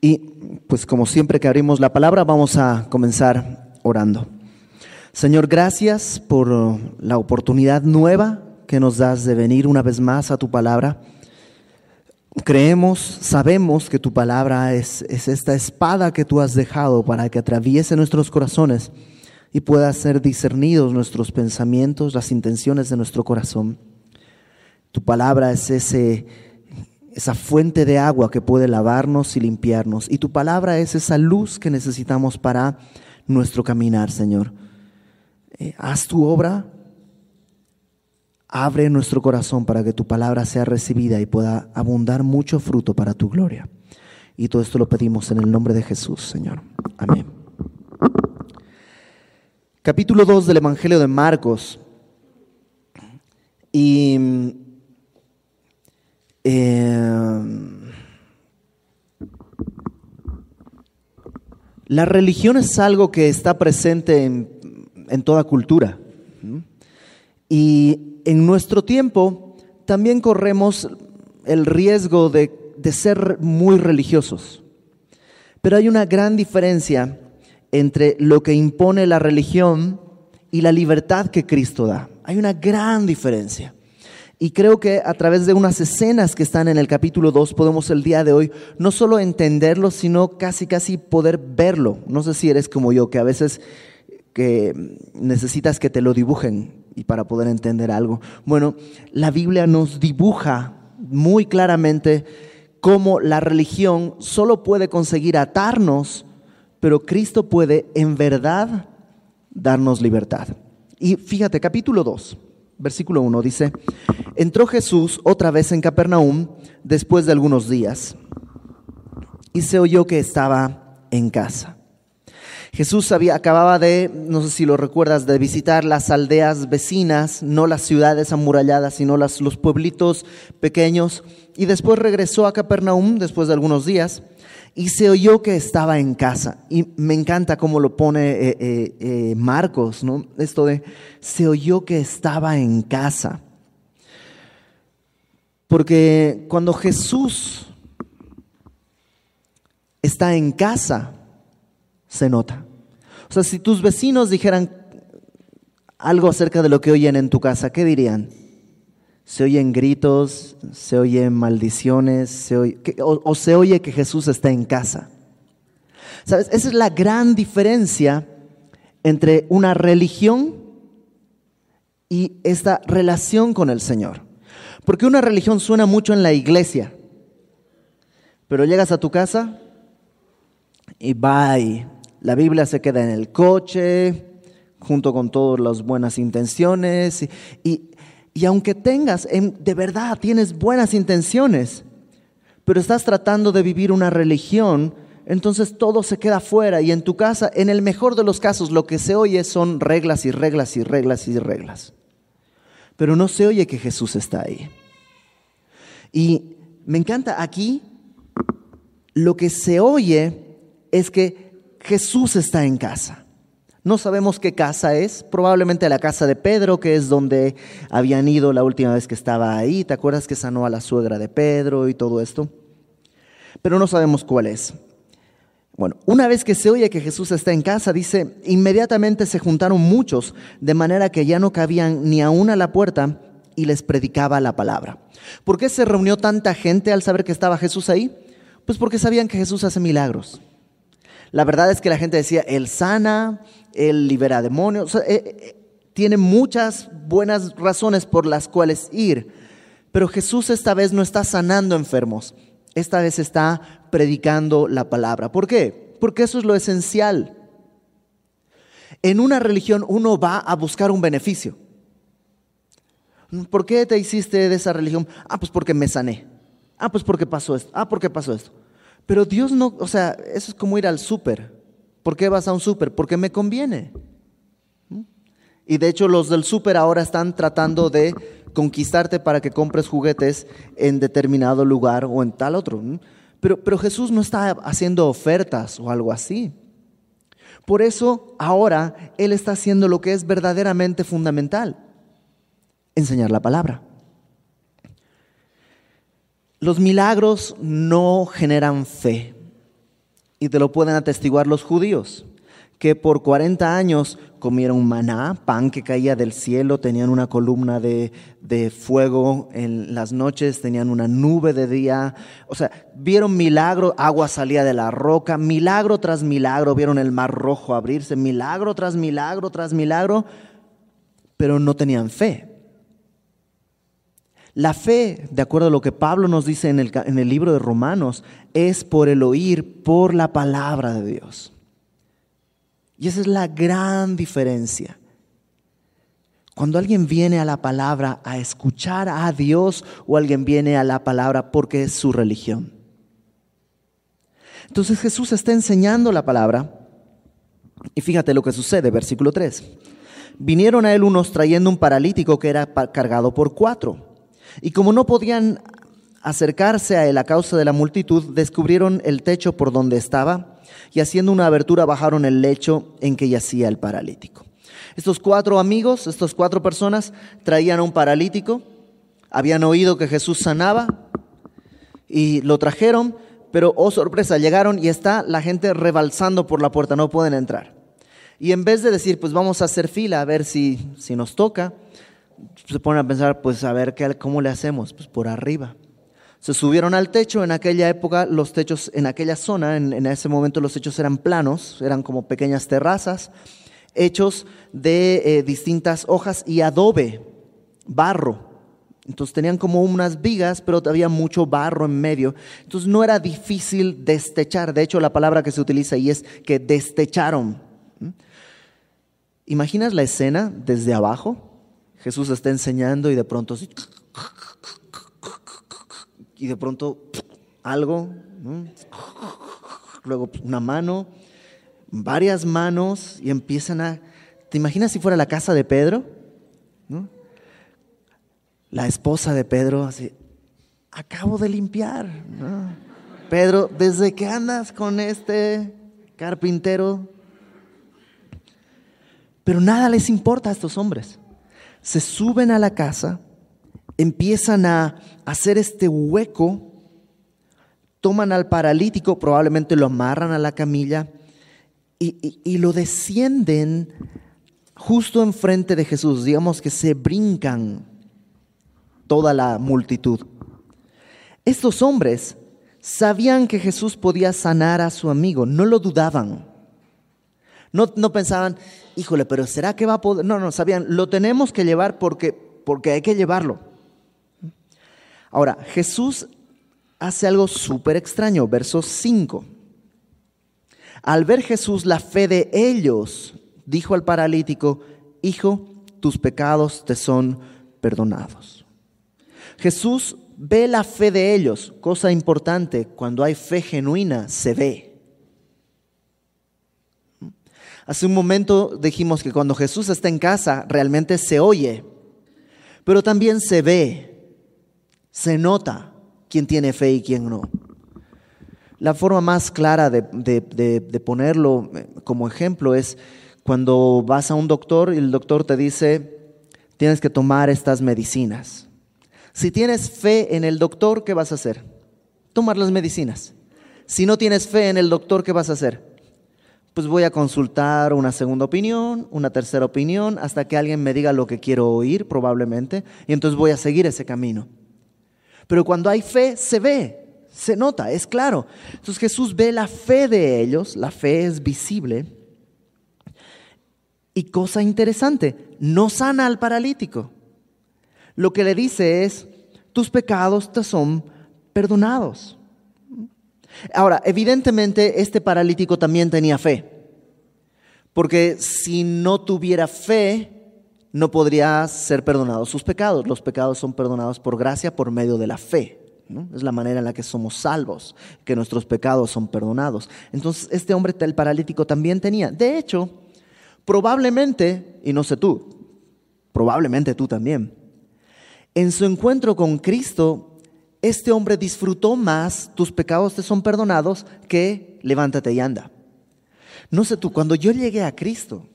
Y pues como siempre que abrimos la palabra, vamos a comenzar orando. Señor, gracias por la oportunidad nueva que nos das de venir una vez más a tu palabra. Creemos, sabemos que tu palabra es, es esta espada que tú has dejado para que atraviese nuestros corazones y pueda ser discernidos nuestros pensamientos, las intenciones de nuestro corazón. Tu palabra es ese esa fuente de agua que puede lavarnos y limpiarnos. Y tu palabra es esa luz que necesitamos para nuestro caminar, Señor. Eh, haz tu obra, abre nuestro corazón para que tu palabra sea recibida y pueda abundar mucho fruto para tu gloria. Y todo esto lo pedimos en el nombre de Jesús, Señor. Amén. Capítulo 2 del Evangelio de Marcos. Y Em, la religión es algo que está presente en, toda cultura. Y en nuestro tiempo también corremos el riesgo de, de ser muy religiosos. Pero hay una gran diferencia entre lo que impone la religión y la libertad que Cristo da. Hay una gran diferencia. Y creo que a través de unas escenas que están en el capítulo 2 podemos el día de hoy no solo entenderlo, sino casi casi poder verlo. No sé si eres como yo, que a veces que necesitas que te lo dibujen y para poder entender algo. Bueno, la Biblia nos dibuja muy claramente cómo la religión solo puede conseguir atarnos, pero Cristo puede en verdad darnos libertad. Y fíjate, capítulo 2 versículo 1 dice, entró Jesús otra vez en Capernaum después de algunos días y se oyó que estaba en casa. Jesús había, acababa de, no sé si lo recuerdas, de visitar las aldeas vecinas, no las ciudades amuralladas, sino las, los pueblitos pequeños, y después regresó a Capernaum después de algunos días y se oyó que estaba en casa. Y me encanta cómo lo pone eh, eh, eh, Marcos, ¿no? Esto de, se oyó que estaba en casa. Porque cuando Jesús está en casa, se nota. O sea, si tus vecinos dijeran algo acerca de lo que oyen en tu casa, ¿qué dirían? Se oyen gritos, se oyen maldiciones, o, se oye que Jesús está en casa. ¿Sabes? Esa es la gran diferencia entre una religión y esta relación con el Señor. Porque una religión suena mucho en la iglesia, pero llegas a tu casa y bye. La Biblia se queda en el coche, junto con todas las buenas intenciones, y aunque tengas, de verdad tienes buenas intenciones, pero estás tratando de vivir una religión, entonces todo se queda fuera y en tu casa, en el mejor de los casos, lo que se oye son reglas y reglas y reglas y reglas. Pero no se oye que Jesús está ahí. Y me encanta aquí, lo que se oye es que Jesús está en casa. No sabemos qué casa es, probablemente la casa de Pedro, que es donde habían ido la última vez que estaba ahí. ¿Te acuerdas que sanó a la suegra de Pedro y todo esto? Pero no sabemos cuál es. Bueno, una vez que se oye que Jesús está en casa, dice, inmediatamente se juntaron muchos, de manera que ya no cabían ni aún a la puerta y les predicaba la palabra. ¿Por qué se reunió tanta gente al saber que estaba Jesús ahí? Pues porque sabían que Jesús hace milagros. La verdad es que la gente decía, Él sana, Él libera demonios. Eh, eh, tiene muchas buenas razones por las cuales ir. Pero Jesús esta vez no está sanando enfermos. Esta vez está predicando la palabra. ¿Por qué? Porque eso es lo esencial. En una religión uno va a buscar un beneficio. ¿Por qué te hiciste de esa religión? Ah, pues porque me sané. Ah, pues porque pasó esto. Ah, porque pasó esto. Pero Dios no, o sea, eso es como ir al súper. ¿Por qué vas a un súper? Porque me conviene. Y de hecho los del súper ahora están tratando de conquistarte para que compres juguetes en determinado lugar o en tal otro. Pero, pero Jesús no está haciendo ofertas o algo así. Por eso ahora Él está haciendo lo que es verdaderamente fundamental, enseñar la palabra. Los milagros no generan fe. Y te lo pueden atestiguar los judíos, que por 40 años comieron maná, pan que caía del cielo, tenían una columna de, de, fuego en las noches, tenían una nube de día, o sea, vieron milagro, agua salía de la roca, milagro tras milagro, vieron el mar rojo abrirse, milagro tras milagro tras milagro, pero no tenían fe. La fe, de acuerdo a lo que Pablo nos dice en el, en el libro de Romanos, es por el oír, por la palabra de Dios. Y esa es la gran diferencia. Cuando alguien viene a la palabra a escuchar a Dios o alguien viene a la palabra porque es su religión. Entonces Jesús está enseñando la palabra y fíjate lo que sucede, versículo 3. Vinieron a él unos trayendo un paralítico que era cargado por cuatro. Y como no podían acercarse a él a causa de la multitud, descubrieron el techo por donde estaba y haciendo una abertura bajaron el lecho en que yacía el paralítico. Estos cuatro amigos, estas cuatro personas, traían a un paralítico, habían oído que Jesús sanaba y lo trajeron, pero oh sorpresa, llegaron y está la gente rebalsando por la puerta, no pueden entrar. Y en vez de decir, pues vamos a hacer fila a ver si, si nos toca, se ponen a pensar, pues a ver qué, cómo le hacemos, pues por arriba. Se subieron al techo, en aquella época los techos, en aquella zona, en, ese momento los techos eran planos, eran como pequeñas terrazas, hechos de eh, distintas hojas y adobe, barro. Entonces tenían como unas vigas, pero había mucho barro en medio. Entonces no era difícil destechar. De hecho, la palabra que se utiliza ahí es que destecharon. ¿Mm? ¿Imaginas la escena desde abajo? Jesús está enseñando y de pronto y de pronto algo, luego una mano, varias manos y empiezan a... ¿Te imaginas si fuera la casa de Pedro? La esposa de Pedro así, acabo de limpiar. Pedro, ¿desde que andas con este carpintero? Pero nada les importa a estos hombres. Se suben a la casa empiezan a hacer este hueco, toman al paralítico, probablemente lo amarran a la camilla y, lo descienden justo enfrente de Jesús. Digamos que se brincan toda la multitud. Estos hombres sabían que Jesús podía sanar a su amigo, no lo dudaban. No, no, pensaban, híjole, pero ¿será que va a poder? No, no, sabían, lo tenemos que llevar porque, porque hay que llevarlo. Ahora, Jesús hace algo súper extraño, verso 5. Al ver Jesús la fe de ellos, dijo al paralítico, Hijo, tus pecados te son perdonados. Jesús ve la fe de ellos, cosa importante, cuando hay fe genuina, se ve. Hace un momento dijimos que cuando Jesús está en casa, realmente se oye, pero también se ve se nota quién tiene fe y quién no. La forma más clara de, ponerlo eh, como ejemplo es cuando vas a un doctor y el doctor te dice, tienes que tomar estas medicinas. Si tienes fe en el doctor, ¿qué vas a hacer? Tomar las medicinas. Si no tienes fe en el doctor, ¿qué vas a hacer? Pues voy a consultar una segunda opinión, una tercera opinión, hasta que alguien me diga lo que quiero oír, probablemente, y entonces voy a seguir ese camino. Pero cuando hay fe, se ve, se nota, es claro. Entonces Jesús ve la fe de ellos, la fe es visible. Y cosa interesante, no sana al paralítico. Lo que le dice es, tus pecados te son perdonados. Ahora, evidentemente este paralítico también tenía fe, porque si no tuviera fe, no podría ser perdonados sus pecados. Los pecados son perdonados por gracia por medio de la fe. Es la manera en la que somos salvos, que nuestros pecados son perdonados. Entonces, este hombre, el paralítico, también tenía. De hecho, probablemente, y no sé tú, probablemente tú también, en su encuentro con Cristo, este hombre disfrutó más, tus pecados te son perdonados, que levántate y anda. No sé tú, cuando yo llegué a Cristo,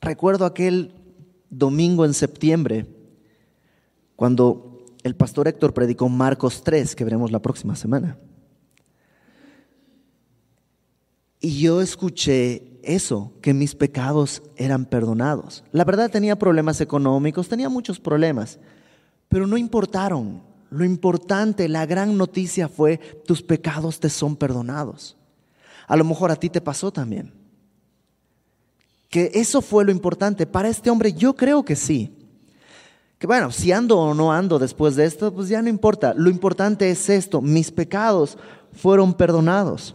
recuerdo aquel domingo en septiembre, cuando el pastor Héctor predicó Marcos 3, que veremos la próxima semana. Y yo escuché eso, que mis pecados eran perdonados. La verdad tenía problemas económicos, tenía muchos problemas, pero no importaron. Lo importante, la gran noticia fue, tus pecados te son perdonados. A lo mejor a ti te pasó también. Que eso fue lo importante. Para este hombre yo creo que sí. Que bueno, si ando o no ando después de esto, pues ya no importa. Lo importante es esto, mis pecados fueron perdonados.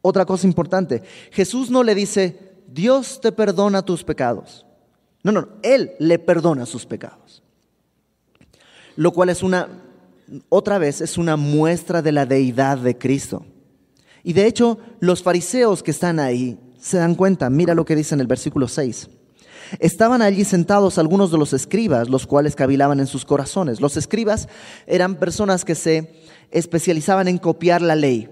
Otra cosa importante, Jesús no le dice, Dios te perdona tus pecados. No, no, Él le perdona sus pecados. Lo cual es una, otra vez, es una muestra de la deidad de Cristo. Y de hecho, los fariseos que están ahí se dan cuenta, mira lo que dice en el versículo 6. Estaban allí sentados algunos de los escribas, los cuales cavilaban en sus corazones. Los escribas eran personas que se especializaban en copiar la ley.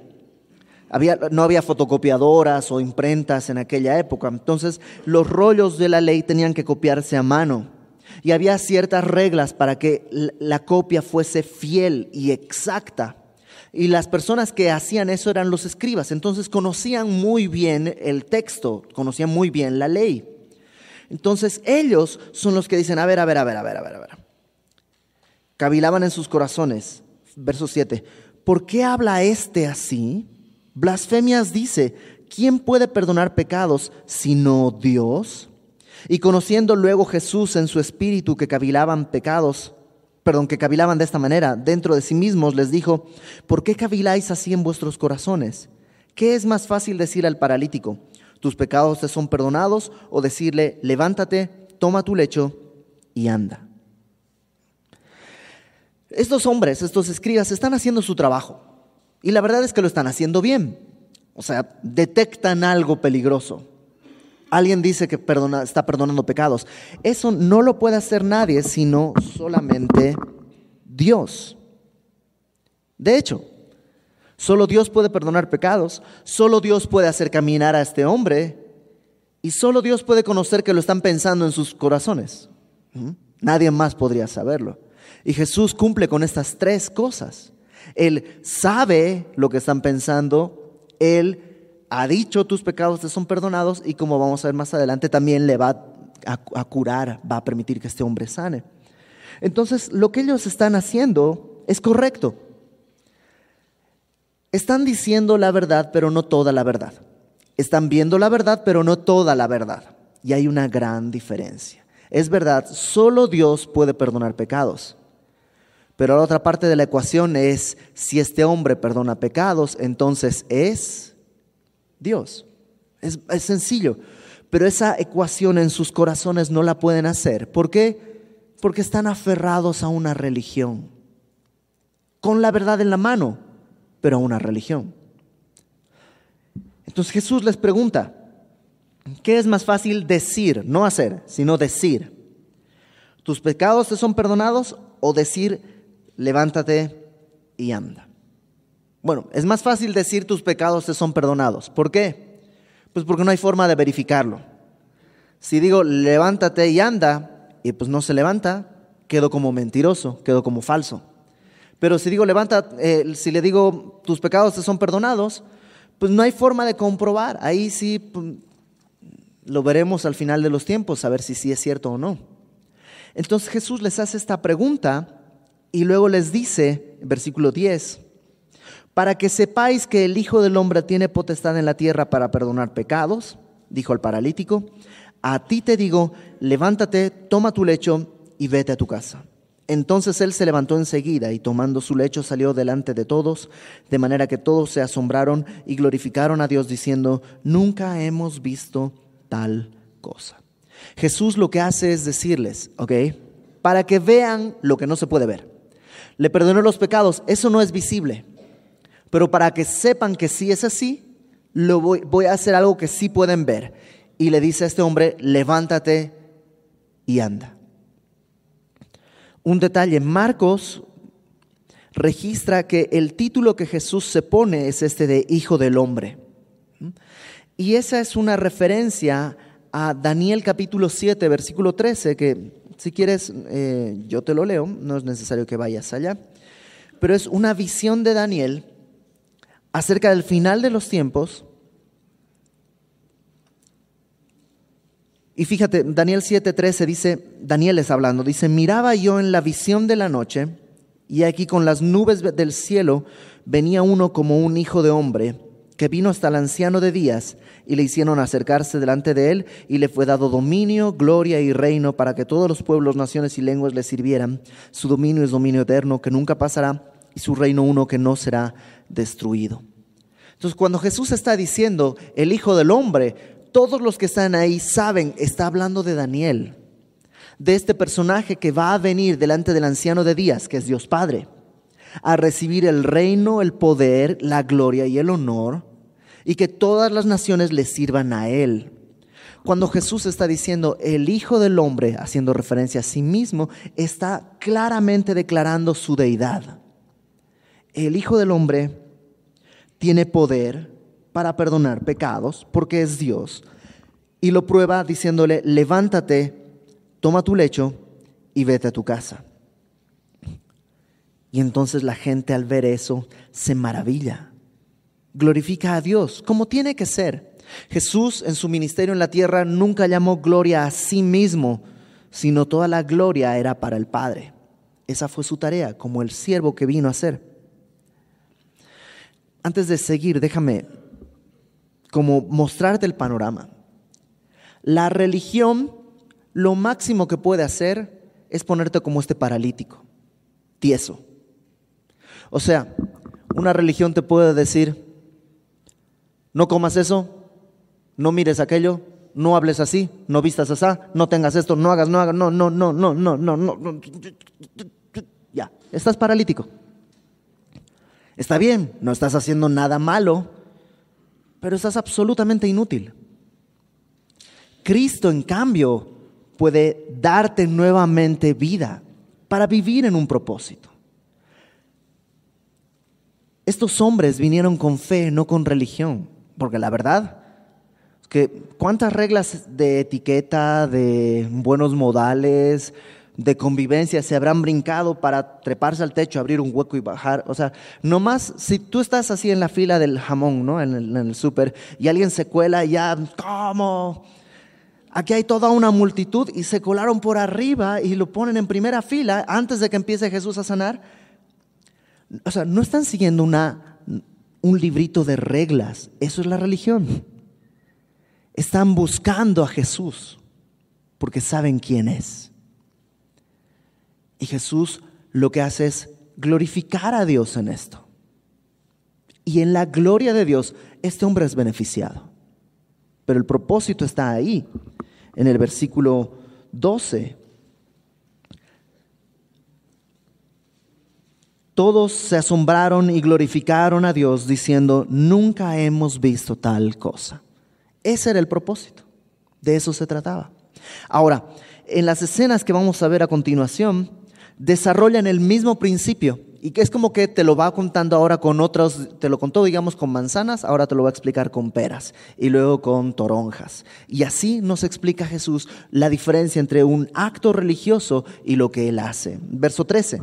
no había fotocopiadoras o imprentas en aquella época, entonces los rollos de la ley tenían que copiarse a mano. Y había ciertas reglas para que la copia fuese fiel y exacta. Y las personas que hacían eso eran los escribas. Entonces conocían muy bien el texto, conocían muy bien la ley. Entonces ellos son los que dicen, a ver, a ver, a ver, a ver, a ver, a ver. Cavilaban en sus corazones. Verso 7. ¿Por qué habla este así? Blasfemias dice, ¿quién puede perdonar pecados sino Dios? Y conociendo luego Jesús en su espíritu que cavilaban pecados, perdón, que cavilaban de esta manera dentro de sí mismos, les dijo, ¿por qué caviláis así en vuestros corazones? ¿Qué es más fácil decir al paralítico, tus pecados te son perdonados, o decirle, levántate, toma tu lecho y anda? Estos hombres, estos escribas, están haciendo su trabajo. Y la verdad es que lo están haciendo bien. O sea, detectan algo peligroso. Alguien dice que está perdonando pecados. Eso no lo puede hacer nadie sino solamente Dios. De hecho, solo Dios puede perdonar pecados, solo Dios puede hacer caminar a este hombre y solo Dios puede conocer que lo están pensando en sus corazones. Nadie más podría saberlo. Y Jesús cumple con estas tres cosas. Él sabe lo que están pensando, Él ha dicho tus pecados te son perdonados y como vamos a ver más adelante también le va a, curar, va a permitir que este hombre sane. Entonces lo que ellos están haciendo es correcto. Están diciendo la verdad pero no toda la verdad. Están viendo la verdad pero no toda la verdad. Y hay una gran diferencia. Es verdad, solo Dios puede perdonar pecados. Pero la otra parte de la ecuación es, si este hombre perdona pecados, entonces es Dios. Es, sencillo. Pero esa ecuación en sus corazones no la pueden hacer. ¿Por qué? Porque están aferrados a una religión. Con la verdad en la mano, pero a una religión. Entonces Jesús les pregunta, ¿qué es más fácil decir, no hacer, sino decir? ¿Tus pecados te son perdonados o decir, levántate y anda? Bueno, es más fácil decir tus pecados te son perdonados. ¿Por qué? Pues porque no hay forma de verificarlo. Si digo levántate y anda, y pues no se levanta, quedo como mentiroso, quedo como falso. Pero si digo levanta, eh, si le digo tus pecados te son perdonados, pues no hay forma de comprobar. Ahí sí pues, lo veremos al final de los tiempos, a ver si sí es cierto o no. Entonces Jesús les hace esta pregunta y luego les dice, versículo 10, para que sepáis que el Hijo del Hombre tiene potestad en la tierra para perdonar pecados, dijo el paralítico, a ti te digo, levántate, toma tu lecho y vete a tu casa. Entonces él se levantó enseguida y tomando su lecho salió delante de todos, de manera que todos se asombraron y glorificaron a Dios diciendo, nunca hemos visto tal cosa. Jesús lo que hace es decirles, ¿ok? Para que vean lo que no se puede ver. Le perdonó los pecados, eso no es visible. Pero para que sepan que sí es así, lo voy, a hacer algo que sí pueden ver. Y le dice a este hombre, levántate y anda. Un detalle, Marcos registra que el título que Jesús se pone es este de Hijo del Hombre. Y esa es una referencia a Daniel capítulo 7, versículo 13, que si quieres eh, yo te lo leo, no es necesario que vayas allá, pero es una visión de Daniel acerca del final de los tiempos. Y fíjate, Daniel 7:13 dice, Daniel es hablando, dice, miraba yo en la visión de la noche, y aquí con las nubes del cielo venía uno como un hijo de hombre, que vino hasta el anciano de días, y le hicieron acercarse delante de él, y le fue dado dominio, gloria y reino para que todos los pueblos, naciones y lenguas le sirvieran. Su dominio es dominio eterno que nunca pasará, y su reino uno que no será destruido. Entonces, cuando Jesús está diciendo el Hijo del Hombre, todos los que están ahí saben, está hablando de Daniel, de este personaje que va a venir delante del anciano de días, que es Dios Padre, a recibir el reino, el poder, la gloria y el honor, y que todas las naciones le sirvan a él. Cuando Jesús está diciendo el Hijo del Hombre, haciendo referencia a sí mismo, está claramente declarando su deidad. El Hijo del Hombre tiene poder, para perdonar pecados, porque es Dios, y lo prueba diciéndole, levántate, toma tu lecho y vete a tu casa. Y entonces la gente al ver eso se maravilla, glorifica a Dios, como tiene que ser. Jesús en su ministerio en la tierra nunca llamó gloria a sí mismo, sino toda la gloria era para el Padre. Esa fue su tarea, como el siervo que vino a ser. Antes de seguir, déjame como mostrarte el panorama. La religión lo máximo que puede hacer es ponerte como este paralítico, tieso. O sea, una religión te puede decir, no comas eso, no mires aquello, no hables así, no vistas así, no tengas esto, no hagas, no hagas, no, no, no, no, no, no, no. Ya, estás paralítico. Está bien, no estás haciendo nada malo, pero estás absolutamente inútil. Cristo, en cambio, puede darte nuevamente vida para vivir en un propósito. Estos hombres vinieron con fe, no con religión, porque la verdad es que cuántas reglas de etiqueta, de buenos modales, de convivencia se habrán brincado para treparse al techo, abrir un hueco y bajar. O sea, nomás si tú estás así en la fila del jamón, ¿no? En el, en súper, y alguien se cuela ya, ¿cómo? Aquí hay toda una multitud y se colaron por arriba y lo ponen en primera fila antes de que empiece Jesús a sanar. O sea, no están siguiendo una, un librito de reglas. Eso es la religión. Están buscando a Jesús porque saben quién es. Y Jesús lo que hace es glorificar a Dios en esto. Y en la gloria de Dios, este hombre es beneficiado. Pero el propósito está ahí, en el versículo 12. Todos se asombraron y glorificaron a Dios diciendo, nunca hemos visto tal cosa. Ese era el propósito. De eso se trataba. Ahora, en las escenas que vamos a ver a continuación, desarrollan el mismo principio y que es como que te lo va contando ahora con otros, te lo contó digamos con manzanas, ahora te lo va a explicar con peras y luego con toronjas. Y así nos explica Jesús la diferencia entre un acto religioso y lo que él hace. Verso 13.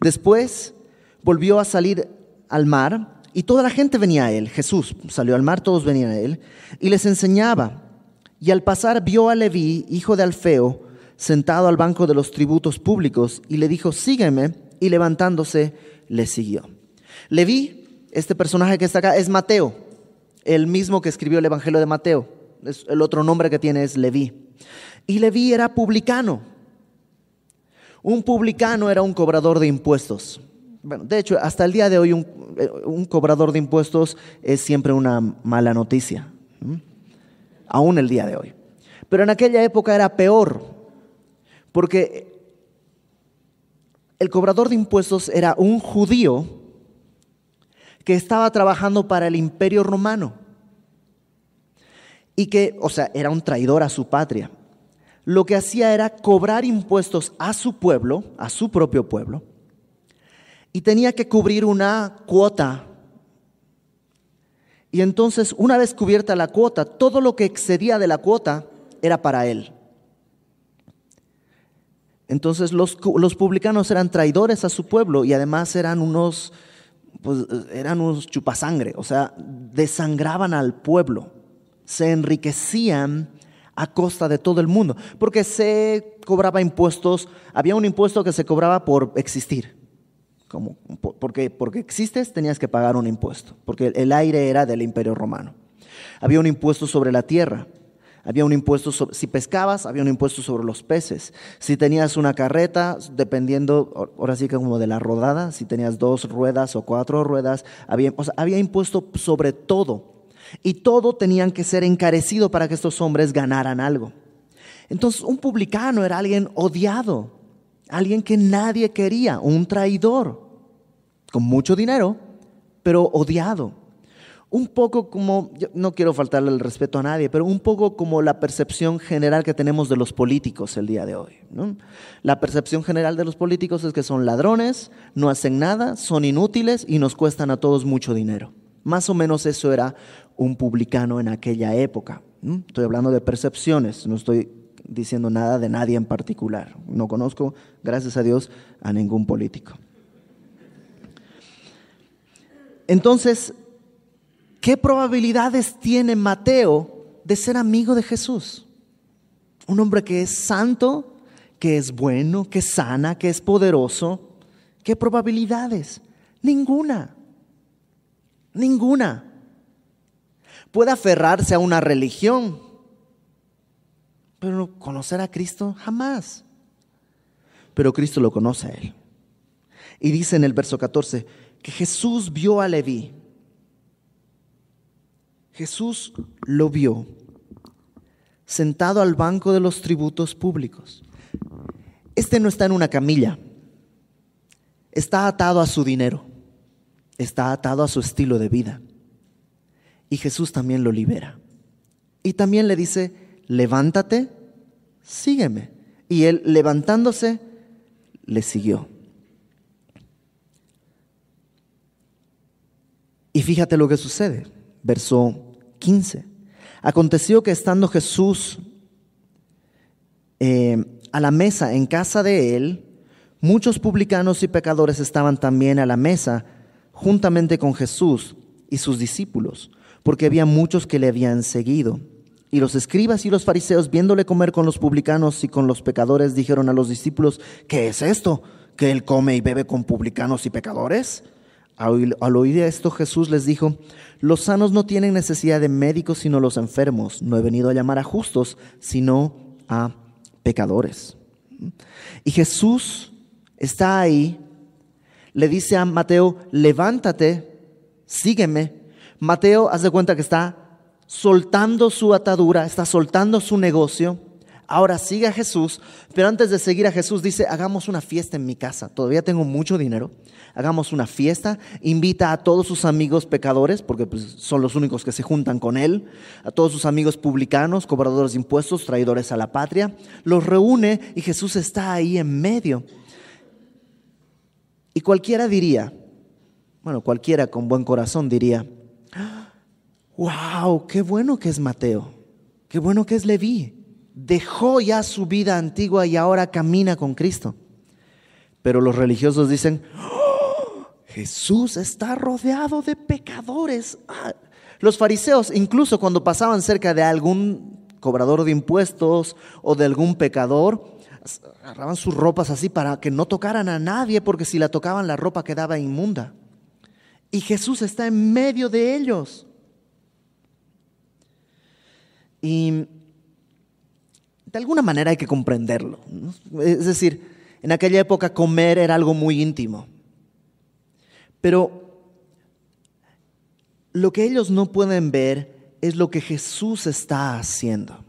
Después volvió a salir al mar y toda la gente venía a él. Jesús salió al mar, todos venían a él y les enseñaba. Y al pasar vio a Leví, hijo de Alfeo, sentado al banco de los tributos públicos y le dijo, sígueme, y levantándose le siguió. Leví, este personaje que está acá, es Mateo, el mismo que escribió el Evangelio de Mateo. el otro nombre que tiene es Leví. Y Leví era publicano. Un publicano era un cobrador de impuestos. Bueno, de hecho, hasta el día de hoy un, eh, un cobrador de impuestos es siempre una mala noticia. Aún el día de hoy. Pero en aquella época era peor porque el cobrador de impuestos era un judío que estaba trabajando para el imperio romano y que, o sea, era un traidor a su patria. Lo que hacía era cobrar impuestos a su pueblo, a su propio pueblo, y tenía que cubrir una cuota. Y entonces, una vez cubierta la cuota, todo lo que excedía de la cuota era para él. Entonces los, publicanos eran traidores a su pueblo y además eran unos, pues, eran unos chupasangre, o sea, desangraban al pueblo, se enriquecían a costa de todo el mundo, porque se cobraba impuestos, había un impuesto que se cobraba por existir. Como, porque, porque existes tenías que pagar un impuesto, porque el aire era del imperio romano. Había un impuesto sobre la tierra, había un impuesto, sobre, si pescabas, había un impuesto sobre los peces. Si tenías una carreta, dependiendo, ahora sí que como de la rodada, si tenías dos ruedas o cuatro ruedas, había, había impuesto sobre todo. Y todo tenían que ser encarecido para que estos hombres ganaran algo. Entonces, un publicano era alguien odiado, alguien que nadie quería, un traidor, con mucho dinero, pero odiado un poco como, no quiero faltarle el respeto a nadie, pero un poco como la percepción general que tenemos de los políticos el día de hoy. La percepción general de los políticos es que son ladrones, no hacen nada, son inútiles y nos cuestan a todos mucho dinero. Más o menos eso era un publicano en aquella época. Estoy hablando de percepciones, no estoy diciendo nada de nadie en particular. No conozco, gracias a Dios, a ningún político. Entonces, ¿Qué probabilidades tiene Mateo de ser amigo de Jesús? Un hombre que es santo, que es bueno, que sana, que es poderoso. ¿Qué probabilidades? Ninguna. Ninguna. Puede aferrarse a una religión, pero conocer a Cristo jamás. Pero Cristo lo conoce a él. Y dice en el verso 14 que Jesús vio a Leví Jesús lo vio sentado al banco de los tributos públicos. Este no está en una camilla, está atado a su dinero, está atado a su estilo de vida. Y Jesús también lo libera. Y también le dice, levántate, sígueme. Y él levantándose, le siguió. Y fíjate lo que sucede. Verso 15. Aconteció que estando Jesús eh, a la mesa en casa de él, muchos publicanos y pecadores estaban también a la mesa juntamente con Jesús y sus discípulos, porque había muchos que le habían seguido. Y los escribas y los fariseos, viéndole comer con los publicanos y con los pecadores, dijeron a los discípulos, ¿qué es esto? ¿Que él come y bebe con publicanos y pecadores? Al oír esto Jesús les dijo, los sanos no tienen necesidad de médicos sino los enfermos. No he venido a llamar a justos, sino a pecadores. Y Jesús está ahí, le dice a Mateo, levántate, sígueme. Mateo, haz de cuenta que está soltando su atadura, está soltando su negocio. Ahora sigue a Jesús, pero antes de seguir a Jesús dice, hagamos una fiesta en mi casa. Todavía tengo mucho dinero. Hagamos una fiesta, invita a todos sus amigos pecadores, porque pues, son los únicos que se juntan con él, a todos sus amigos publicanos, cobradores de impuestos, traidores a la patria, los reúne y Jesús está ahí en medio. Y cualquiera diría, bueno, cualquiera con buen corazón diría, wow, qué bueno que es Mateo, qué bueno que es Leví, dejó ya su vida antigua y ahora camina con Cristo. Pero los religiosos dicen, Jesús está rodeado de pecadores. Ah, los fariseos, incluso cuando pasaban cerca de algún cobrador de impuestos o de algún pecador, agarraban sus ropas así para que no tocaran a nadie, porque si la tocaban la ropa quedaba inmunda. Y Jesús está en medio de ellos. Y de alguna manera hay que comprenderlo. Es decir, en aquella época comer era algo muy íntimo. Pero lo que ellos no pueden ver es lo que Jesús está haciendo.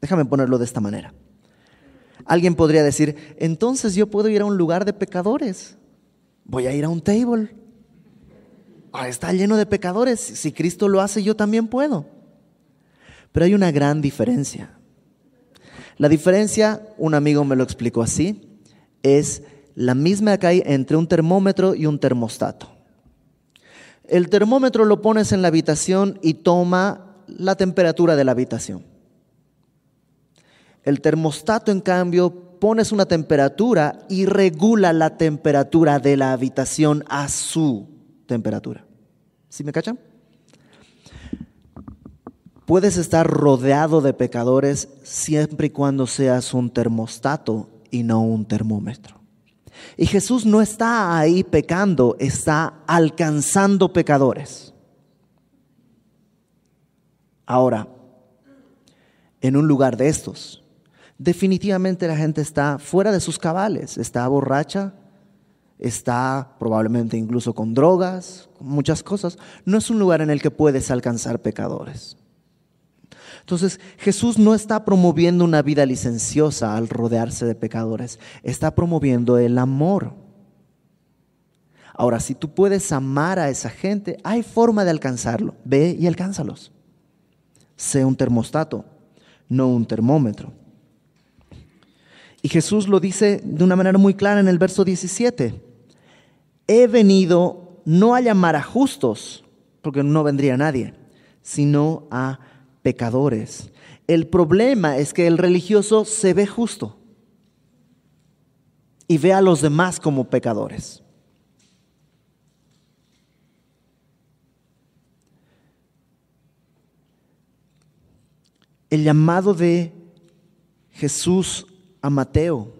Déjame ponerlo de esta manera. Alguien podría decir, entonces yo puedo ir a un lugar de pecadores. Voy a ir a un table. Ah, está lleno de pecadores. Si Cristo lo hace, yo también puedo. Pero hay una gran diferencia. La diferencia, un amigo me lo explicó así, es la misma que hay entre un termómetro y un termostato. El termómetro lo pones en la habitación y toma la temperatura de la habitación. El termostato, en cambio, pones una temperatura y regula la temperatura de la habitación a su temperatura. ¿Sí me cachan? Puedes estar rodeado de pecadores siempre y cuando seas un termostato y no un termómetro. Y Jesús no está ahí pecando, está alcanzando pecadores. Ahora, en un lugar de estos, definitivamente la gente está fuera de sus cabales, está borracha, está probablemente incluso con drogas, muchas cosas. No es un lugar en el que puedes alcanzar pecadores. Entonces Jesús no está promoviendo una vida licenciosa al rodearse de pecadores, está promoviendo el amor. Ahora, si tú puedes amar a esa gente, hay forma de alcanzarlo. Ve y alcánzalos. Sé un termostato, no un termómetro. Y Jesús lo dice de una manera muy clara en el verso 17. He venido no a llamar a justos, porque no vendría nadie, sino a pecadores. El problema es que el religioso se ve justo y ve a los demás como pecadores. El llamado de Jesús a Mateo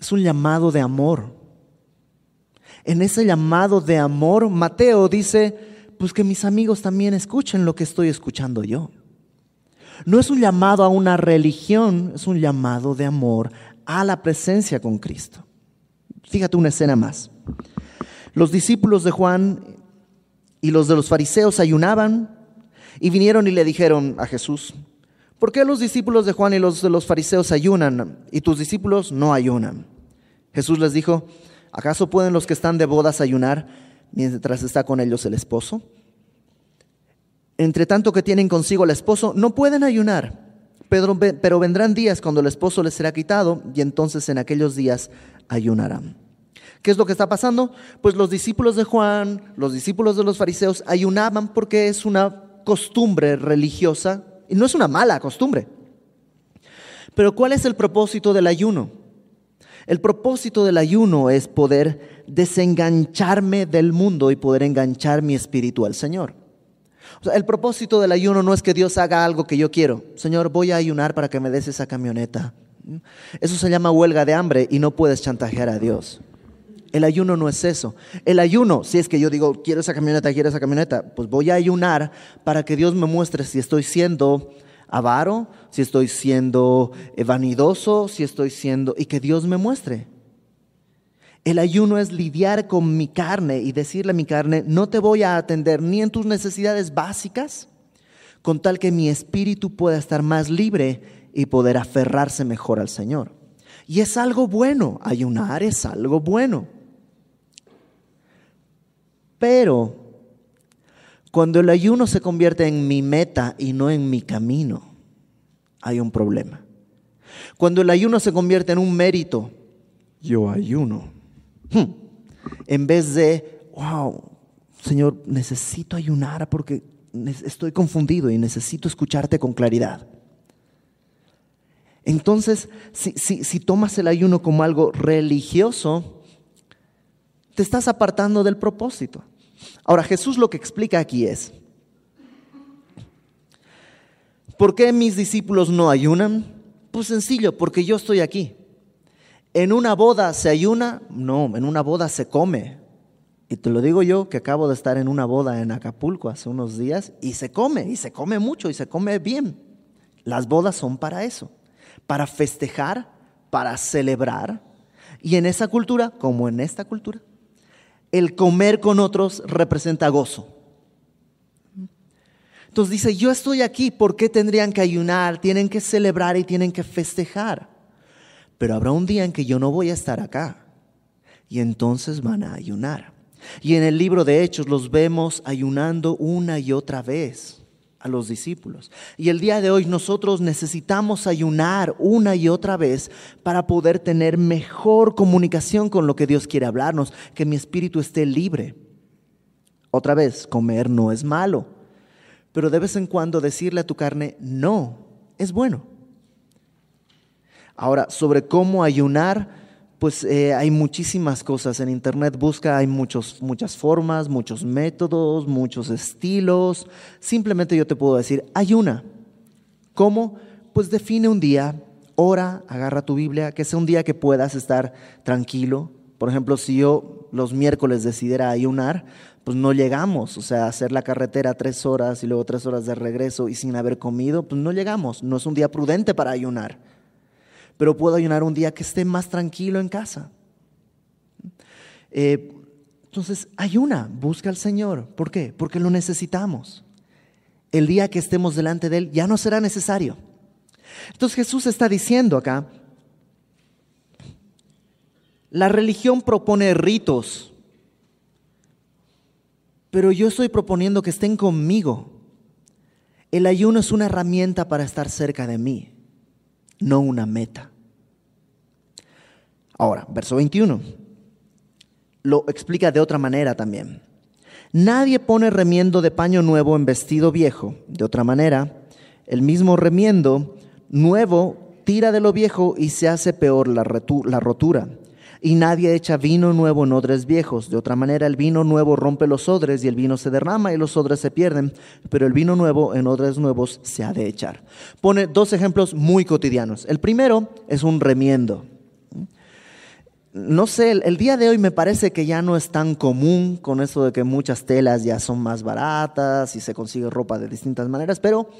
es un llamado de amor. En ese llamado de amor, Mateo dice, pues que mis amigos también escuchen lo que estoy escuchando yo. No es un llamado a una religión, es un llamado de amor a la presencia con Cristo. Fíjate una escena más. Los discípulos de Juan y los de los fariseos ayunaban y vinieron y le dijeron a Jesús, ¿por qué los discípulos de Juan y los de los fariseos ayunan y tus discípulos no ayunan? Jesús les dijo, ¿acaso pueden los que están de bodas ayunar mientras está con ellos el esposo? Entre tanto que tienen consigo al esposo, no pueden ayunar, pero, pero vendrán días cuando el esposo les será quitado y entonces en aquellos días ayunarán. ¿Qué es lo que está pasando? Pues los discípulos de Juan, los discípulos de los fariseos ayunaban porque es una costumbre religiosa y no es una mala costumbre. Pero ¿cuál es el propósito del ayuno? El propósito del ayuno es poder desengancharme del mundo y poder enganchar mi espíritu al Señor el propósito del ayuno no es que Dios haga algo que yo quiero. Señor, voy a ayunar para que me des esa camioneta. Eso se llama huelga de hambre y no puedes chantajear a Dios. El ayuno no es eso. El ayuno, si es que yo digo, quiero esa camioneta, quiero esa camioneta, pues voy a ayunar para que Dios me muestre si estoy siendo avaro, si estoy siendo vanidoso, si estoy siendo... y que Dios me muestre. El ayuno es lidiar con mi carne y decirle a mi carne, no te voy a atender ni en tus necesidades básicas, con tal que mi espíritu pueda estar más libre y poder aferrarse mejor al Señor. Y es algo bueno, ayunar es algo bueno. Pero cuando el ayuno se convierte en mi meta y no en mi camino, hay un problema. Cuando el ayuno se convierte en un mérito, yo ayuno Hmm. En vez de, wow, Señor, necesito ayunar porque estoy confundido y necesito escucharte con claridad. Entonces, si, si, tomas el ayuno como algo religioso, te estás apartando del propósito. Ahora, Jesús lo que explica aquí es, ¿por qué mis discípulos no ayunan? Pues sencillo, porque yo estoy aquí. ¿En una boda se ayuna? No, en una boda se come. Y te lo digo yo que acabo de estar en una boda en Acapulco hace unos días y se come, y se come mucho, y se come bien. Las bodas son para eso, para festejar, para celebrar. Y en esa cultura, como en esta cultura, el comer con otros representa gozo. Entonces dice, yo estoy aquí, ¿por qué tendrían que ayunar? Tienen que celebrar y tienen que festejar pero habrá un día en que yo no voy a estar acá. Y entonces van a ayunar. Y en el libro de Hechos los vemos ayunando una y otra vez a los discípulos. Y el día de hoy nosotros necesitamos ayunar una y otra vez para poder tener mejor comunicación con lo que Dios quiere hablarnos, que mi espíritu esté libre. Otra vez, comer no es malo, pero de vez en cuando decirle a tu carne, no, es bueno. Ahora, sobre cómo ayunar, pues eh, hay muchísimas cosas en Internet. Busca, hay muchos, muchas formas, muchos métodos, muchos estilos. Simplemente yo te puedo decir, hay una. ¿Cómo? Pues define un día, ora, agarra tu Biblia, que sea un día que puedas estar tranquilo. Por ejemplo, si yo los miércoles decidiera ayunar, pues no llegamos, o sea, hacer la carretera tres horas y luego tres horas de regreso y sin haber comido, pues no llegamos. No es un día prudente para ayunar pero puedo ayunar un día que esté más tranquilo en casa. Eh, entonces, ayuna, busca al Señor. ¿Por qué? Porque lo necesitamos. El día que estemos delante de Él ya no será necesario. Entonces Jesús está diciendo acá, la religión propone ritos, pero yo estoy proponiendo que estén conmigo. El ayuno es una herramienta para estar cerca de mí no una meta. Ahora, verso 21. Lo explica de otra manera también. Nadie pone remiendo de paño nuevo en vestido viejo. De otra manera, el mismo remiendo nuevo tira de lo viejo y se hace peor la, rotura y nadie echa vino nuevo en odres viejos. De otra manera, el vino nuevo rompe los odres y el vino se derrama y los odres se pierden, pero el vino nuevo en odres nuevos se ha de echar. Pone dos ejemplos muy cotidianos. El primero es un remiendo. No sé, el, día de hoy me parece que ya no es tan común con eso de que muchas telas ya son más baratas y se consigue ropa de distintas maneras, pero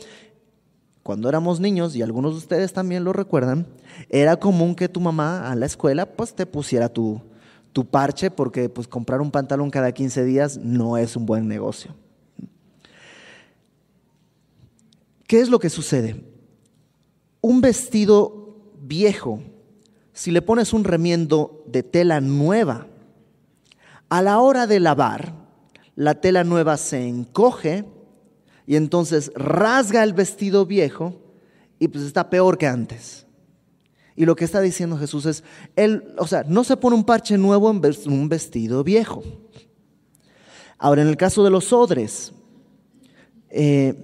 cuando éramos niños, y algunos de ustedes también lo recuerdan, era común que tu mamá a la escuela pues te pusiera tu, tu parche porque pues comprar un pantalón cada 15 días no es un buen negocio. ¿Qué es lo que sucede? Un vestido viejo, si le pones un remiendo de tela nueva, a la hora de lavar, la tela nueva se encoge y entonces rasga el vestido viejo y pues está peor que antes. Y lo que está diciendo Jesús es, él, o sea, no se pone un parche nuevo en un vestido viejo. Ahora, en el caso de los odres, eh,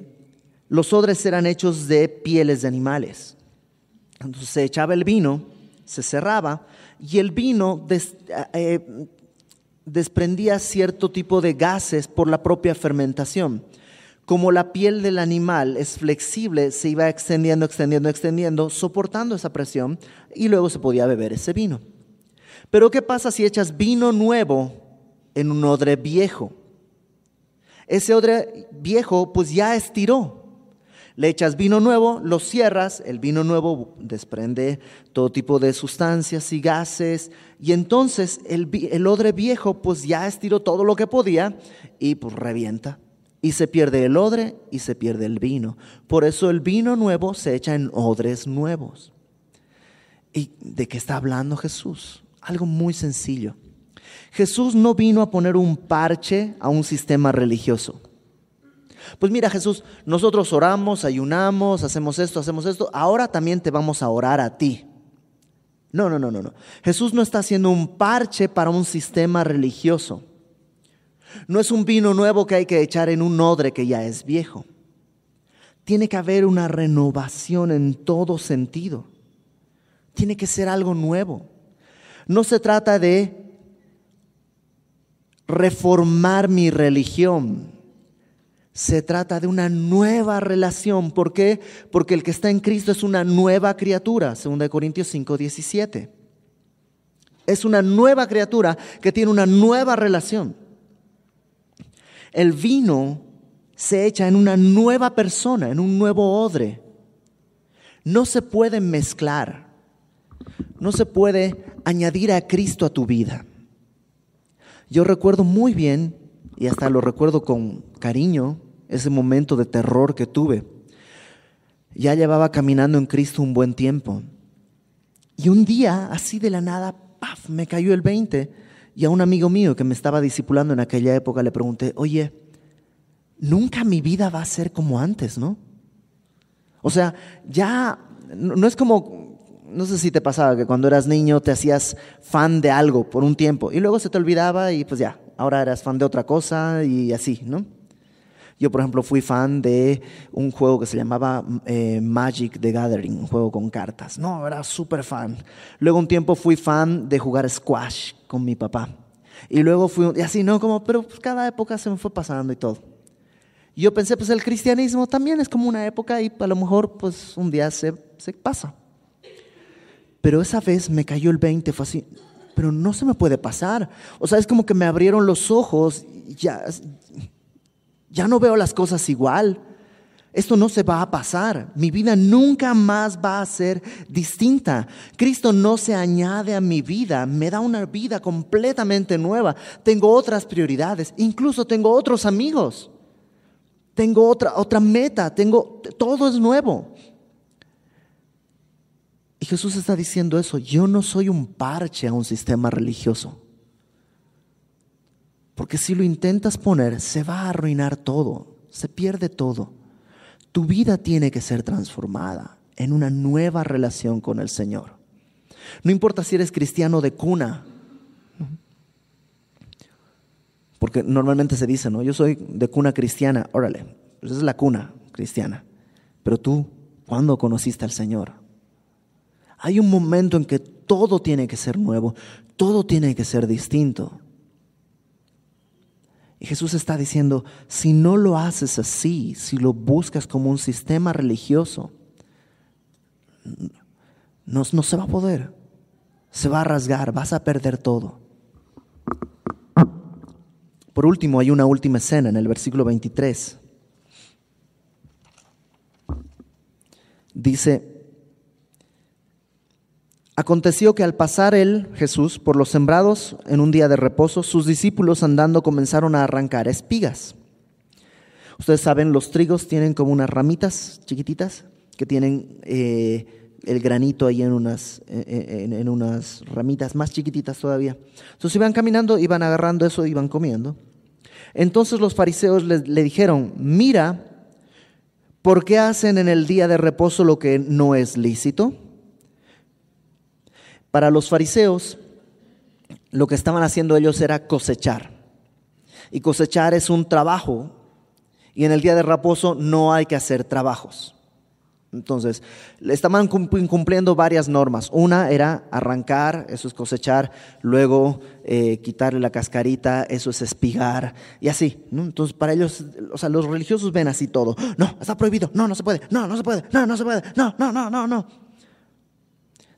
los odres eran hechos de pieles de animales. Entonces se echaba el vino, se cerraba y el vino eh, desprendía cierto tipo de gases por la propia fermentación como la piel del animal es flexible, se iba extendiendo, extendiendo, extendiendo, soportando esa presión y luego se podía beber ese vino. Pero ¿qué pasa si echas vino nuevo en un odre viejo? Ese odre viejo pues ya estiró. Le echas vino nuevo, lo cierras, el vino nuevo desprende todo tipo de sustancias y gases y entonces el, el odre viejo pues ya estiró todo lo que podía y pues revienta y se pierde el odre y se pierde el vino. Por eso el vino nuevo se echa en odres nuevos. ¿Y de qué está hablando Jesús? Algo muy sencillo. Jesús no vino a poner un parche a un sistema religioso. Pues mira Jesús, nosotros oramos, ayunamos, hacemos esto, hacemos esto, ahora también te vamos a orar a ti. No, no, no, no, no. Jesús no está haciendo un parche para un sistema religioso. No es un vino nuevo que hay que echar en un odre que ya es viejo. Tiene que haber una renovación en todo sentido. Tiene que ser algo nuevo. No se trata de reformar mi religión. Se trata de una nueva relación. ¿Por qué? Porque el que está en Cristo es una nueva criatura, 2 Corintios 5, 17. Es una nueva criatura que tiene una nueva relación. El vino se echa en una nueva persona, en un nuevo odre. No se puede mezclar, no se puede añadir a Cristo a tu vida. Yo recuerdo muy bien, y hasta lo recuerdo con cariño, ese momento de terror que tuve. Ya llevaba caminando en Cristo un buen tiempo. Y un día, así de la nada, ¡paf! me cayó el 20 y a un amigo mío que me estaba discipulando en aquella época le pregunté, oye, nunca mi vida va a ser como antes, ¿no? O sea, ya no es como, no sé si te pasaba que cuando eras niño te hacías fan de algo por un tiempo y luego se te olvidaba y pues ya, ahora eras fan de otra cosa y así, ¿no? Yo, por ejemplo, fui fan de un juego que se llamaba eh, Magic the Gathering, un juego con cartas. No, era súper fan. Luego un tiempo fui fan de jugar squash con mi papá. Y luego fui, y así, ¿no? Como, pero cada época se me fue pasando y todo. Y yo pensé, pues el cristianismo también es como una época y a lo mejor pues un día se, se pasa. Pero esa vez me cayó el 20, fue así, pero no se me puede pasar. O sea, es como que me abrieron los ojos, ya, ya no veo las cosas igual. Esto no se va a pasar. Mi vida nunca más va a ser distinta. Cristo no se añade a mi vida, me da una vida completamente nueva. Tengo otras prioridades, incluso tengo otros amigos. Tengo otra otra meta, tengo todo es nuevo. Y Jesús está diciendo eso, yo no soy un parche a un sistema religioso. Porque si lo intentas poner, se va a arruinar todo, se pierde todo. Tu vida tiene que ser transformada en una nueva relación con el Señor. No importa si eres cristiano de cuna, porque normalmente se dice, ¿no? Yo soy de cuna cristiana, órale, pues esa es la cuna cristiana. Pero tú, ¿cuándo conociste al Señor? Hay un momento en que todo tiene que ser nuevo, todo tiene que ser distinto. Jesús está diciendo, si no lo haces así, si lo buscas como un sistema religioso, no, no se va a poder. Se va a rasgar, vas a perder todo. Por último, hay una última escena en el versículo 23. Dice, Aconteció que al pasar él, Jesús, por los sembrados en un día de reposo, sus discípulos andando comenzaron a arrancar espigas. Ustedes saben, los trigos tienen como unas ramitas chiquititas que tienen eh, el granito ahí en unas, en, en, unas ramitas más chiquititas todavía. Entonces iban caminando, iban agarrando eso, iban comiendo. Entonces los fariseos le dijeron, mira, ¿por qué hacen en el día de reposo lo que no es lícito? Para los fariseos, lo que estaban haciendo ellos era cosechar. Y cosechar es un trabajo. Y en el día de reposo no hay que hacer trabajos. Entonces, estaban incumpliendo varias normas. Una era arrancar, eso es cosechar, luego eh, quitarle la cascarita, eso es espigar, y así. Entonces, para ellos, o sea, los religiosos ven así todo. No, está prohibido, no, no se puede, no, no se puede, no, no se puede, no, no, no, no, no.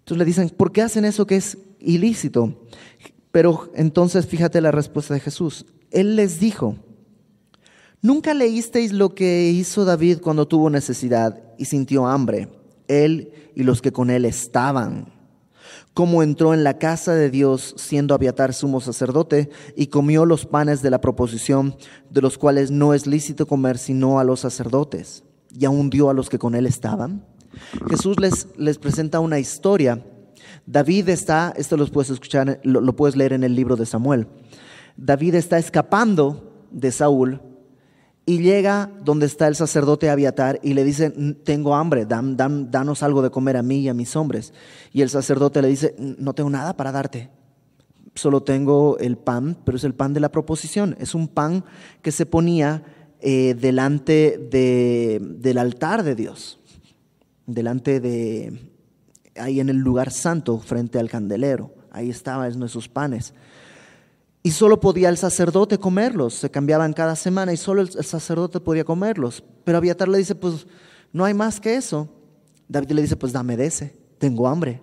Entonces le dicen, ¿por qué hacen eso que es ilícito? Pero entonces fíjate la respuesta de Jesús. Él les dijo, ¿nunca leísteis lo que hizo David cuando tuvo necesidad y sintió hambre? Él y los que con él estaban. Cómo entró en la casa de Dios siendo Abiatar sumo sacerdote y comió los panes de la proposición, de los cuales no es lícito comer sino a los sacerdotes, y aún dio a los que con él estaban. Jesús les, les presenta una historia. David está, esto lo puedes escuchar, lo, puedes leer en el libro de Samuel. David está escapando de Saúl y llega donde está el sacerdote Abiatar y le dice, tengo hambre, dan, dan, danos algo de comer a mí y a mis hombres. Y el sacerdote le dice, no tengo nada para darte, solo tengo el pan, pero es el pan de la proposición, es un pan que se ponía eh, delante de, del altar de Dios delante de, ahí en el lugar santo, frente al candelero. Ahí estaban nuestros panes. Y solo podía el sacerdote comerlos, se cambiaban cada semana y solo el, sacerdote podía comerlos. Pero Abiatar le dice, pues no hay más que eso. David le dice, pues dame de ese, tengo hambre.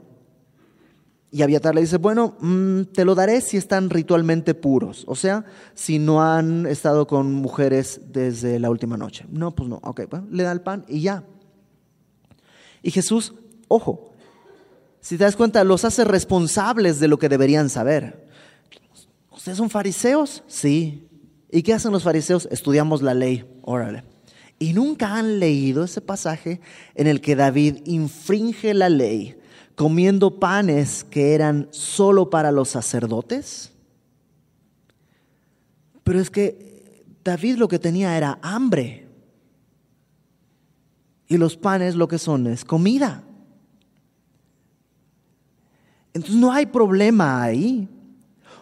Y Abiatar le dice, bueno, mm, te lo daré si están ritualmente puros, o sea, si no han estado con mujeres desde la última noche. No, pues no, ok, le da el pan y ya. Y Jesús, ojo, si te das cuenta, los hace responsables de lo que deberían saber. ¿Ustedes son fariseos? Sí. ¿Y qué hacen los fariseos? Estudiamos la ley, órale. ¿Y nunca han leído ese pasaje en el que David infringe la ley comiendo panes que eran solo para los sacerdotes? Pero es que David lo que tenía era hambre. Y los panes lo que son es comida. Entonces no hay problema ahí.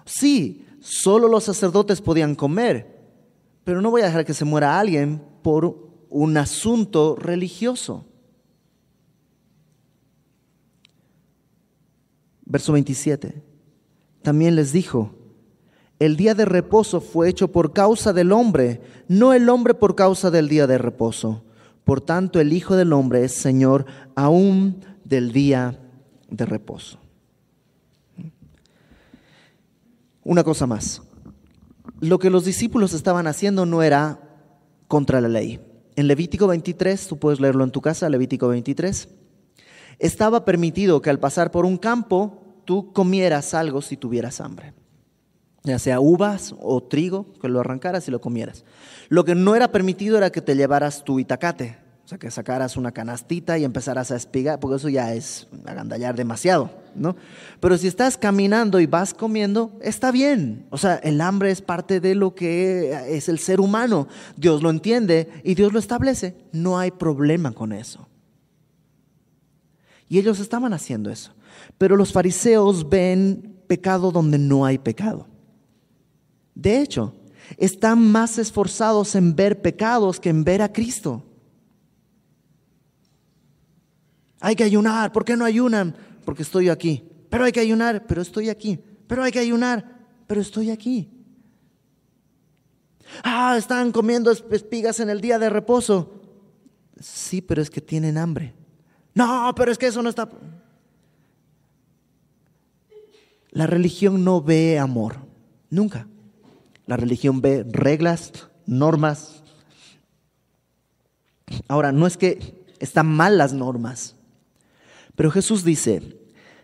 Sí, solo los sacerdotes podían comer, pero no voy a dejar que se muera alguien por un asunto religioso. Verso 27. También les dijo, el día de reposo fue hecho por causa del hombre, no el hombre por causa del día de reposo. Por tanto, el Hijo del Hombre es Señor aún del día de reposo. Una cosa más. Lo que los discípulos estaban haciendo no era contra la ley. En Levítico 23, tú puedes leerlo en tu casa, Levítico 23, estaba permitido que al pasar por un campo tú comieras algo si tuvieras hambre. Ya sea uvas o trigo, que lo arrancaras y lo comieras. Lo que no era permitido era que te llevaras tu itacate, sea, que sacaras una canastita y empezaras a espigar, porque eso ya es agandallar demasiado, ¿no? Pero si estás caminando y vas comiendo, está bien. O sea, el hambre es parte de lo que es el ser humano. Dios lo entiende y Dios lo establece. No hay problema con eso. Y ellos estaban haciendo eso. Pero los fariseos ven pecado donde no hay pecado. De hecho, están más esforzados en ver pecados que en ver a Cristo. Hay que ayunar. ¿Por qué no ayunan? Porque estoy aquí. Pero hay que ayunar, pero estoy aquí. Pero hay que ayunar, pero estoy aquí. Ah, están comiendo espigas en el día de reposo. Sí, pero es que tienen hambre. No, pero es que eso no está... La religión no ve amor, nunca. La religión ve reglas, normas. Ahora, no es que están mal las normas, pero Jesús dice,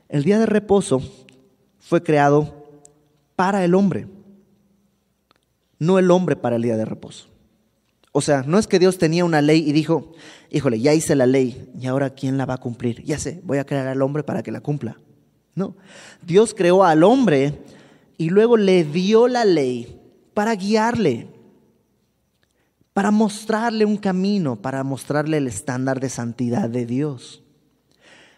el día de reposo fue creado para el hombre, no el hombre para el día de reposo. O sea, no es que Dios tenía una ley y dijo, híjole, ya hice la ley y ahora ¿quién la va a cumplir? Ya sé, voy a crear al hombre para que la cumpla. No, Dios creó al hombre y luego le dio la ley para guiarle, para mostrarle un camino, para mostrarle el estándar de santidad de Dios.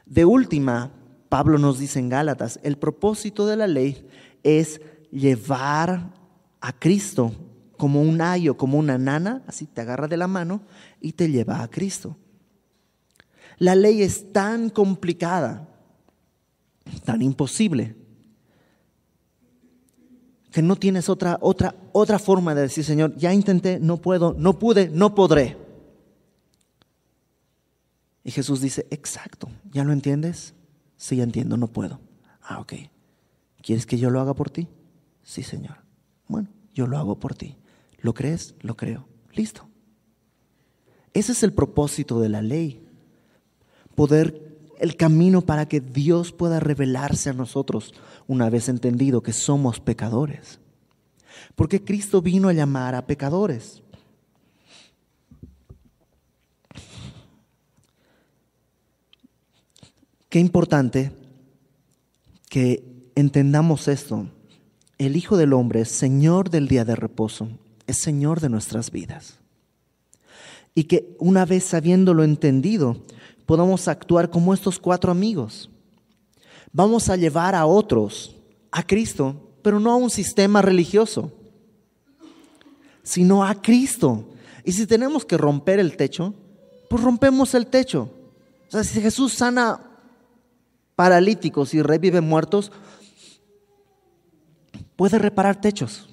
De última, Pablo nos dice en Gálatas, el propósito de la ley es llevar a Cristo como un ayo, como una nana, así te agarra de la mano y te lleva a Cristo. La ley es tan complicada, tan imposible, que no tienes otra, otra, otra forma de decir, Señor, ya intenté, no puedo, no pude, no podré. Y Jesús dice, exacto, ¿ya lo entiendes? Sí, ya entiendo, no puedo. Ah, ok. ¿Quieres que yo lo haga por ti? Sí, Señor. Bueno, yo lo hago por ti. ¿Lo crees? Lo creo. Listo. Ese es el propósito de la ley. Poder, el camino para que Dios pueda revelarse a nosotros una vez entendido que somos pecadores. Porque Cristo vino a llamar a pecadores. Qué importante que entendamos esto. El Hijo del Hombre es Señor del día de reposo, es Señor de nuestras vidas. Y que una vez habiéndolo entendido, podamos actuar como estos cuatro amigos. Vamos a llevar a otros a Cristo, pero no a un sistema religioso, sino a Cristo. Y si tenemos que romper el techo, pues rompemos el techo. O sea, si Jesús sana paralíticos y revive muertos, puede reparar techos.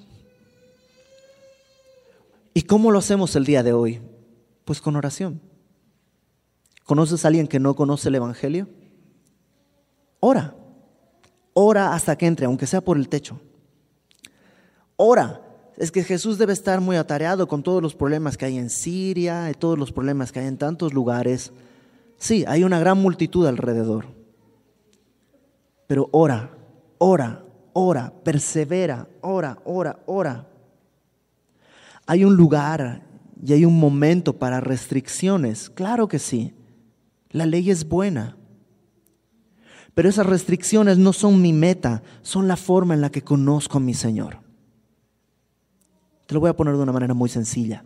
¿Y cómo lo hacemos el día de hoy? Pues con oración. ¿Conoces a alguien que no conoce el Evangelio? Ora. Ora hasta que entre, aunque sea por el techo. Ora. Es que Jesús debe estar muy atareado con todos los problemas que hay en Siria y todos los problemas que hay en tantos lugares. Sí, hay una gran multitud alrededor. Pero ora, ora, ora, persevera, ora, ora, ora. Hay un lugar y hay un momento para restricciones, claro que sí. La ley es buena. Pero esas restricciones no son mi meta, son la forma en la que conozco a mi Señor. Te lo voy a poner de una manera muy sencilla.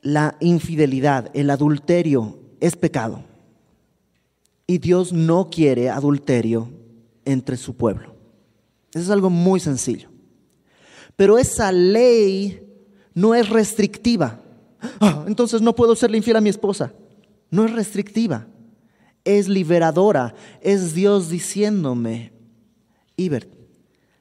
La infidelidad, el adulterio es pecado. Y Dios no quiere adulterio entre su pueblo. Eso es algo muy sencillo. Pero esa ley no es restrictiva. Ah, entonces no puedo serle infiel a mi esposa. No es restrictiva, es liberadora. Es Dios diciéndome, Ibert,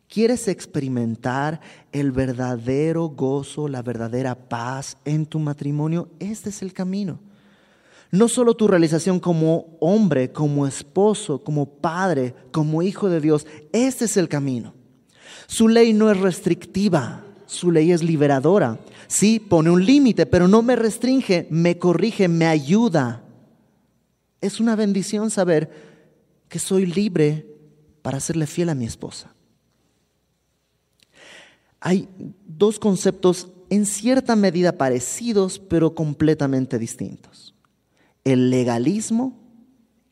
¿quieres experimentar el verdadero gozo, la verdadera paz en tu matrimonio? Este es el camino. No solo tu realización como hombre, como esposo, como padre, como hijo de Dios, este es el camino. Su ley no es restrictiva, su ley es liberadora. Sí, pone un límite, pero no me restringe, me corrige, me ayuda. Es una bendición saber que soy libre para serle fiel a mi esposa. Hay dos conceptos en cierta medida parecidos, pero completamente distintos. El legalismo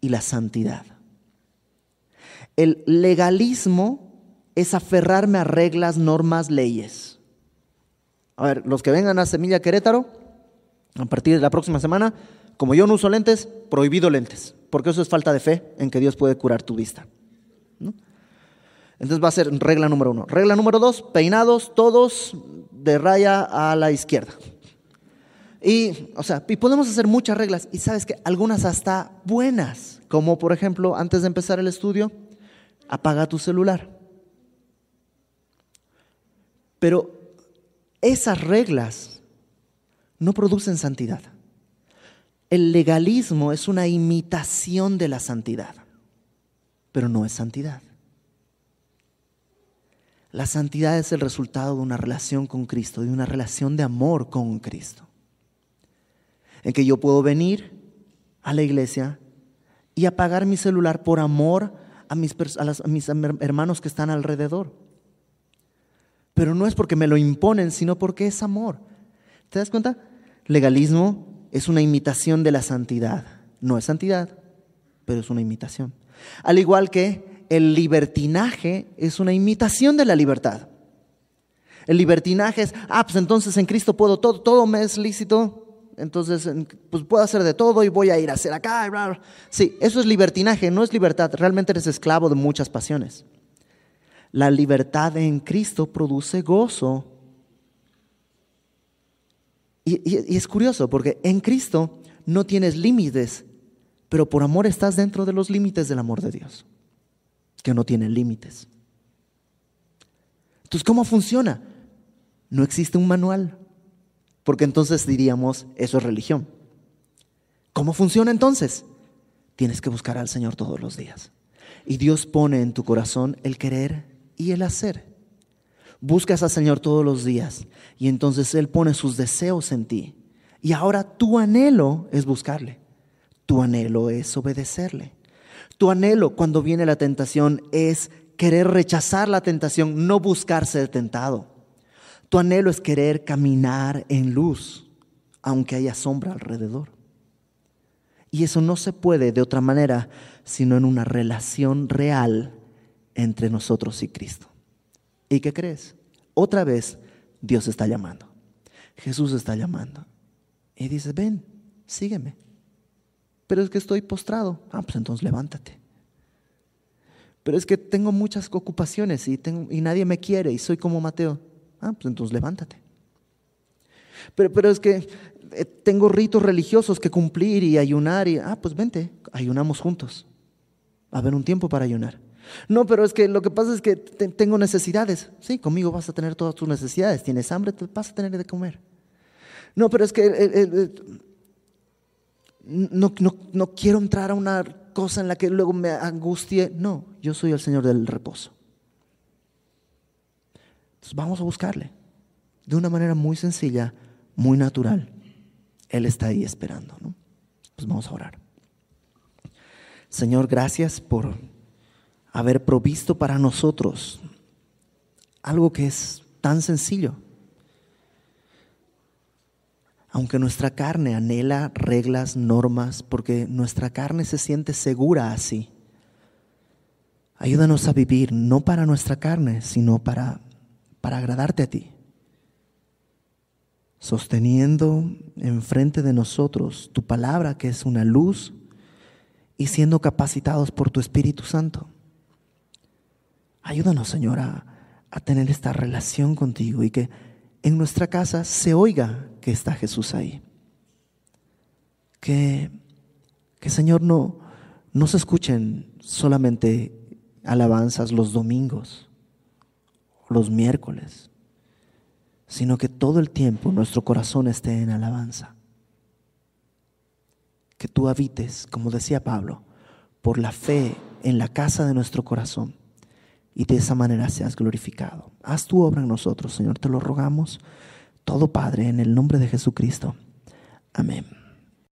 y la santidad. El legalismo es aferrarme a reglas, normas, leyes. A ver, los que vengan a Semilla Querétaro, a partir de la próxima semana, como yo no uso lentes, prohibido lentes, porque eso es falta de fe en que Dios puede curar tu vista. Entonces va a ser regla número uno. Regla número dos, peinados todos de raya a la izquierda. Y, o sea, y podemos hacer muchas reglas, y sabes que algunas hasta buenas, como por ejemplo, antes de empezar el estudio, apaga tu celular. Pero esas reglas no producen santidad. El legalismo es una imitación de la santidad, pero no es santidad. La santidad es el resultado de una relación con Cristo, de una relación de amor con Cristo. En que yo puedo venir a la iglesia y apagar mi celular por amor a mis, a mis hermanos que están alrededor. Pero no es porque me lo imponen, sino porque es amor. ¿Te das cuenta? Legalismo es una imitación de la santidad. No es santidad, pero es una imitación. Al igual que el libertinaje es una imitación de la libertad. El libertinaje es, ah, pues entonces en Cristo puedo todo, todo me es lícito, entonces pues puedo hacer de todo y voy a ir a hacer acá. Sí, eso es libertinaje, no es libertad, realmente eres esclavo de muchas pasiones. La libertad en Cristo produce gozo y, es curioso porque en Cristo no tienes límites, pero por amor estás dentro de los límites del amor de Dios, que no tienen límites. Entonces, ¿cómo funciona? No existe un manual, porque entonces diríamos, eso es religión. ¿Cómo funciona entonces? Tienes que buscar al Señor todos los días. Y Dios pone en tu corazón el querer y el hacer. Buscas al Señor todos los días y entonces Él pone sus deseos en ti. Y ahora tu anhelo es buscarle. Tu anhelo es obedecerle. Tu anhelo cuando viene la tentación es querer rechazar la tentación, no buscar ser tentado. Tu anhelo es querer caminar en luz, aunque haya sombra alrededor. Y eso no se puede de otra manera sino en una relación real entre nosotros y Cristo. ¿Y qué crees? Otra vez Dios está llamando. Jesús está llamando. Y dice, ven, sígueme. Pero es que estoy postrado. Ah, pues entonces levántate. Pero es que tengo muchas ocupaciones y, tengo, y nadie me quiere y soy como Mateo. Ah, pues entonces levántate. Pero, pero es que eh, tengo ritos religiosos que cumplir y ayunar y, ah, pues vente, ayunamos juntos. A ver un tiempo para ayunar. No, pero es que lo que pasa es que tengo necesidades. Sí, conmigo vas a tener todas tus necesidades. Tienes hambre, te vas a tener de comer. No, pero es que no, no quiero entrar a una cosa en la que luego me angustie. No, yo soy el Señor del reposo. Entonces vamos a buscarle de una manera muy sencilla, muy natural. Él está ahí esperando. ¿no? Pues vamos a orar. Señor, gracias por haber provisto para nosotros algo que es tan sencillo. Aunque nuestra carne anhela reglas, normas, porque nuestra carne se siente segura así. Ayúdanos a vivir no para nuestra carne, sino para, para agradarte a ti. Sosteniendo enfrente de nosotros tu palabra que es una luz y siendo capacitados por tu Espíritu Santo. Ayúdanos, Señor, a, tener esta relación contigo y que en nuestra casa se oiga que está Jesús ahí. Que, que Señor no, no se escuchen solamente alabanzas los domingos, los miércoles, sino que todo el tiempo nuestro corazón esté en alabanza. Que tú habites, como decía Pablo, por la fe en la casa de nuestro corazón y de esa manera seas glorificado. Haz tu obra en nosotros, Señor, te lo rogamos. Todo Padre, en el nombre de Jesucristo. Amén.